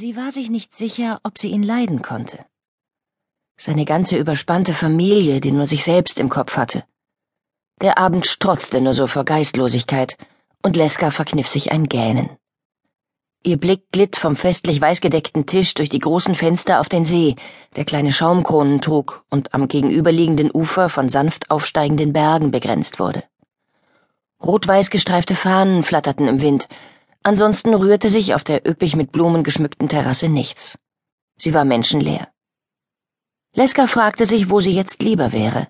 Sie war sich nicht sicher, ob sie ihn leiden konnte. Seine ganze überspannte Familie, die nur sich selbst im Kopf hatte. Der Abend strotzte nur so vor Geistlosigkeit, und Leska verkniff sich ein Gähnen. Ihr Blick glitt vom festlich weißgedeckten Tisch durch die großen Fenster auf den See, der kleine Schaumkronen trug und am gegenüberliegenden Ufer von sanft aufsteigenden Bergen begrenzt wurde. Rot-weiß gestreifte Fahnen flatterten im Wind, Ansonsten rührte sich auf der üppig mit Blumen geschmückten Terrasse nichts. Sie war menschenleer. Leska fragte sich, wo sie jetzt lieber wäre.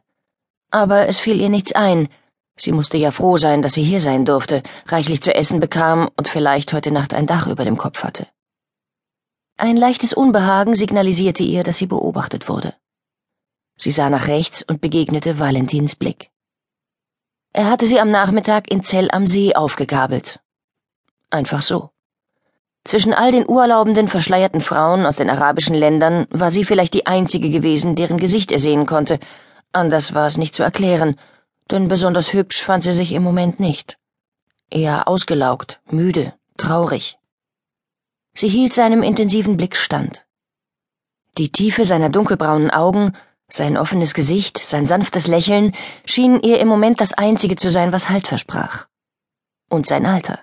Aber es fiel ihr nichts ein. Sie musste ja froh sein, dass sie hier sein durfte, reichlich zu essen bekam und vielleicht heute Nacht ein Dach über dem Kopf hatte. Ein leichtes Unbehagen signalisierte ihr, dass sie beobachtet wurde. Sie sah nach rechts und begegnete Valentins Blick. Er hatte sie am Nachmittag in Zell am See aufgegabelt Einfach so. Zwischen all den urlaubenden, verschleierten Frauen aus den arabischen Ländern war sie vielleicht die einzige gewesen, deren Gesicht er sehen konnte. Anders war es nicht zu erklären, denn besonders hübsch fand sie sich im Moment nicht. Eher ausgelaugt, müde, traurig. Sie hielt seinem intensiven Blick stand. Die Tiefe seiner dunkelbraunen Augen, sein offenes Gesicht, sein sanftes Lächeln schienen ihr im Moment das einzige zu sein, was Halt versprach. Und sein Alter.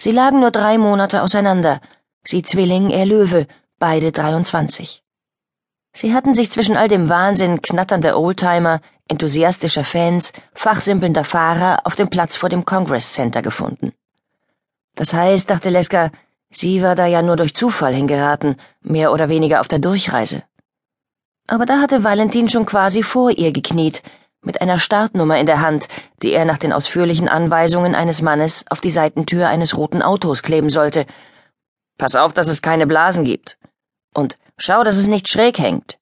Sie lagen nur drei Monate auseinander, sie Zwilling, er Löwe, beide 23. Sie hatten sich zwischen all dem Wahnsinn knatternder Oldtimer, enthusiastischer Fans, fachsimpelnder Fahrer auf dem Platz vor dem Congress Center gefunden. Das heißt, dachte Leska, sie war da ja nur durch Zufall hingeraten, mehr oder weniger auf der Durchreise. Aber da hatte Valentin schon quasi vor ihr gekniet, mit einer Startnummer in der Hand, die er nach den ausführlichen Anweisungen eines Mannes auf die Seitentür eines roten Autos kleben sollte. Pass auf, dass es keine Blasen gibt. Und schau, dass es nicht schräg hängt.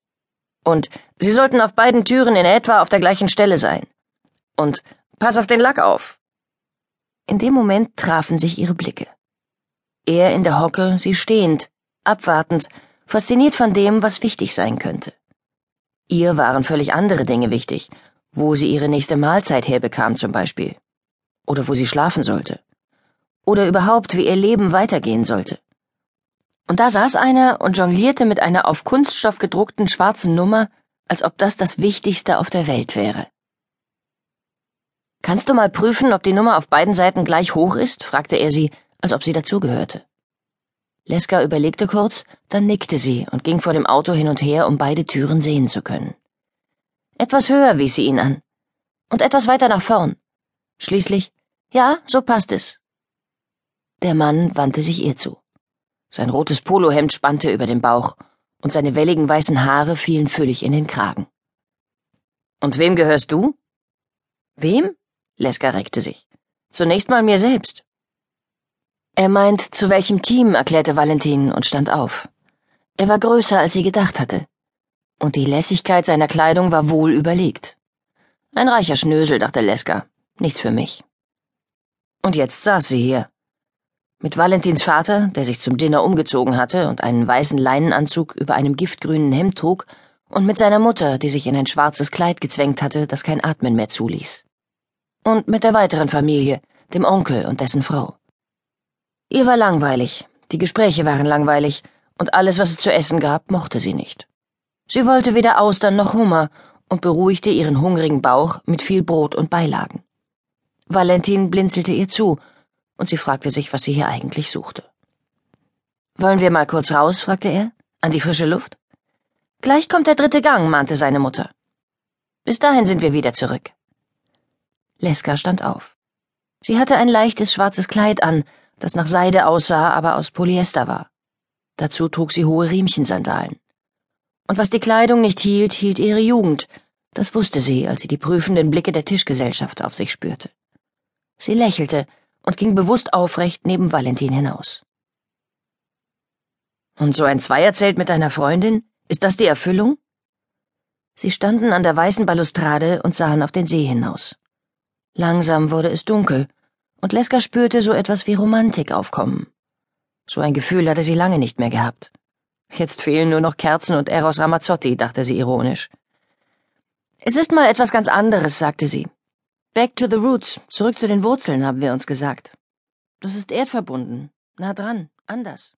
Und sie sollten auf beiden Türen in etwa auf der gleichen Stelle sein. Und pass auf den Lack auf. In dem Moment trafen sich ihre Blicke. Er in der Hocke, sie stehend, abwartend, fasziniert von dem, was wichtig sein könnte. Ihr waren völlig andere Dinge wichtig, wo sie ihre nächste Mahlzeit herbekam zum Beispiel. Oder wo sie schlafen sollte. Oder überhaupt, wie ihr Leben weitergehen sollte. Und da saß einer und jonglierte mit einer auf Kunststoff gedruckten schwarzen Nummer, als ob das das Wichtigste auf der Welt wäre. Kannst du mal prüfen, ob die Nummer auf beiden Seiten gleich hoch ist? fragte er sie, als ob sie dazugehörte. Leska überlegte kurz, dann nickte sie und ging vor dem Auto hin und her, um beide Türen sehen zu können. Etwas höher wies sie ihn an. Und etwas weiter nach vorn. Schließlich, ja, so passt es. Der Mann wandte sich ihr zu. Sein rotes Polohemd spannte über dem Bauch, und seine welligen weißen Haare fielen füllig in den Kragen. Und wem gehörst du? Wem? Leska reckte sich. Zunächst mal mir selbst. Er meint, zu welchem Team, erklärte Valentin und stand auf. Er war größer, als sie gedacht hatte und die Lässigkeit seiner Kleidung war wohl überlegt. Ein reicher Schnösel, dachte Leska. Nichts für mich. Und jetzt saß sie hier. Mit Valentins Vater, der sich zum Dinner umgezogen hatte und einen weißen Leinenanzug über einem giftgrünen Hemd trug, und mit seiner Mutter, die sich in ein schwarzes Kleid gezwängt hatte, das kein Atmen mehr zuließ. Und mit der weiteren Familie, dem Onkel und dessen Frau. Ihr war langweilig, die Gespräche waren langweilig, und alles, was es zu essen gab, mochte sie nicht. Sie wollte weder Austern noch Hummer und beruhigte ihren hungrigen Bauch mit viel Brot und Beilagen. Valentin blinzelte ihr zu, und sie fragte sich, was sie hier eigentlich suchte. Wollen wir mal kurz raus? fragte er. An die frische Luft? Gleich kommt der dritte Gang, mahnte seine Mutter. Bis dahin sind wir wieder zurück. Leska stand auf. Sie hatte ein leichtes schwarzes Kleid an, das nach Seide aussah, aber aus Polyester war. Dazu trug sie hohe Riemchensandalen. Und was die Kleidung nicht hielt, hielt ihre Jugend. Das wusste sie, als sie die prüfenden Blicke der Tischgesellschaft auf sich spürte. Sie lächelte und ging bewusst aufrecht neben Valentin hinaus. Und so ein Zweierzelt mit einer Freundin? Ist das die Erfüllung? Sie standen an der weißen Balustrade und sahen auf den See hinaus. Langsam wurde es dunkel, und Leska spürte so etwas wie Romantik aufkommen. So ein Gefühl hatte sie lange nicht mehr gehabt. Jetzt fehlen nur noch Kerzen und Eros Ramazzotti, dachte sie ironisch. Es ist mal etwas ganz anderes, sagte sie. Back to the roots, zurück zu den Wurzeln, haben wir uns gesagt. Das ist erdverbunden, nah dran, anders.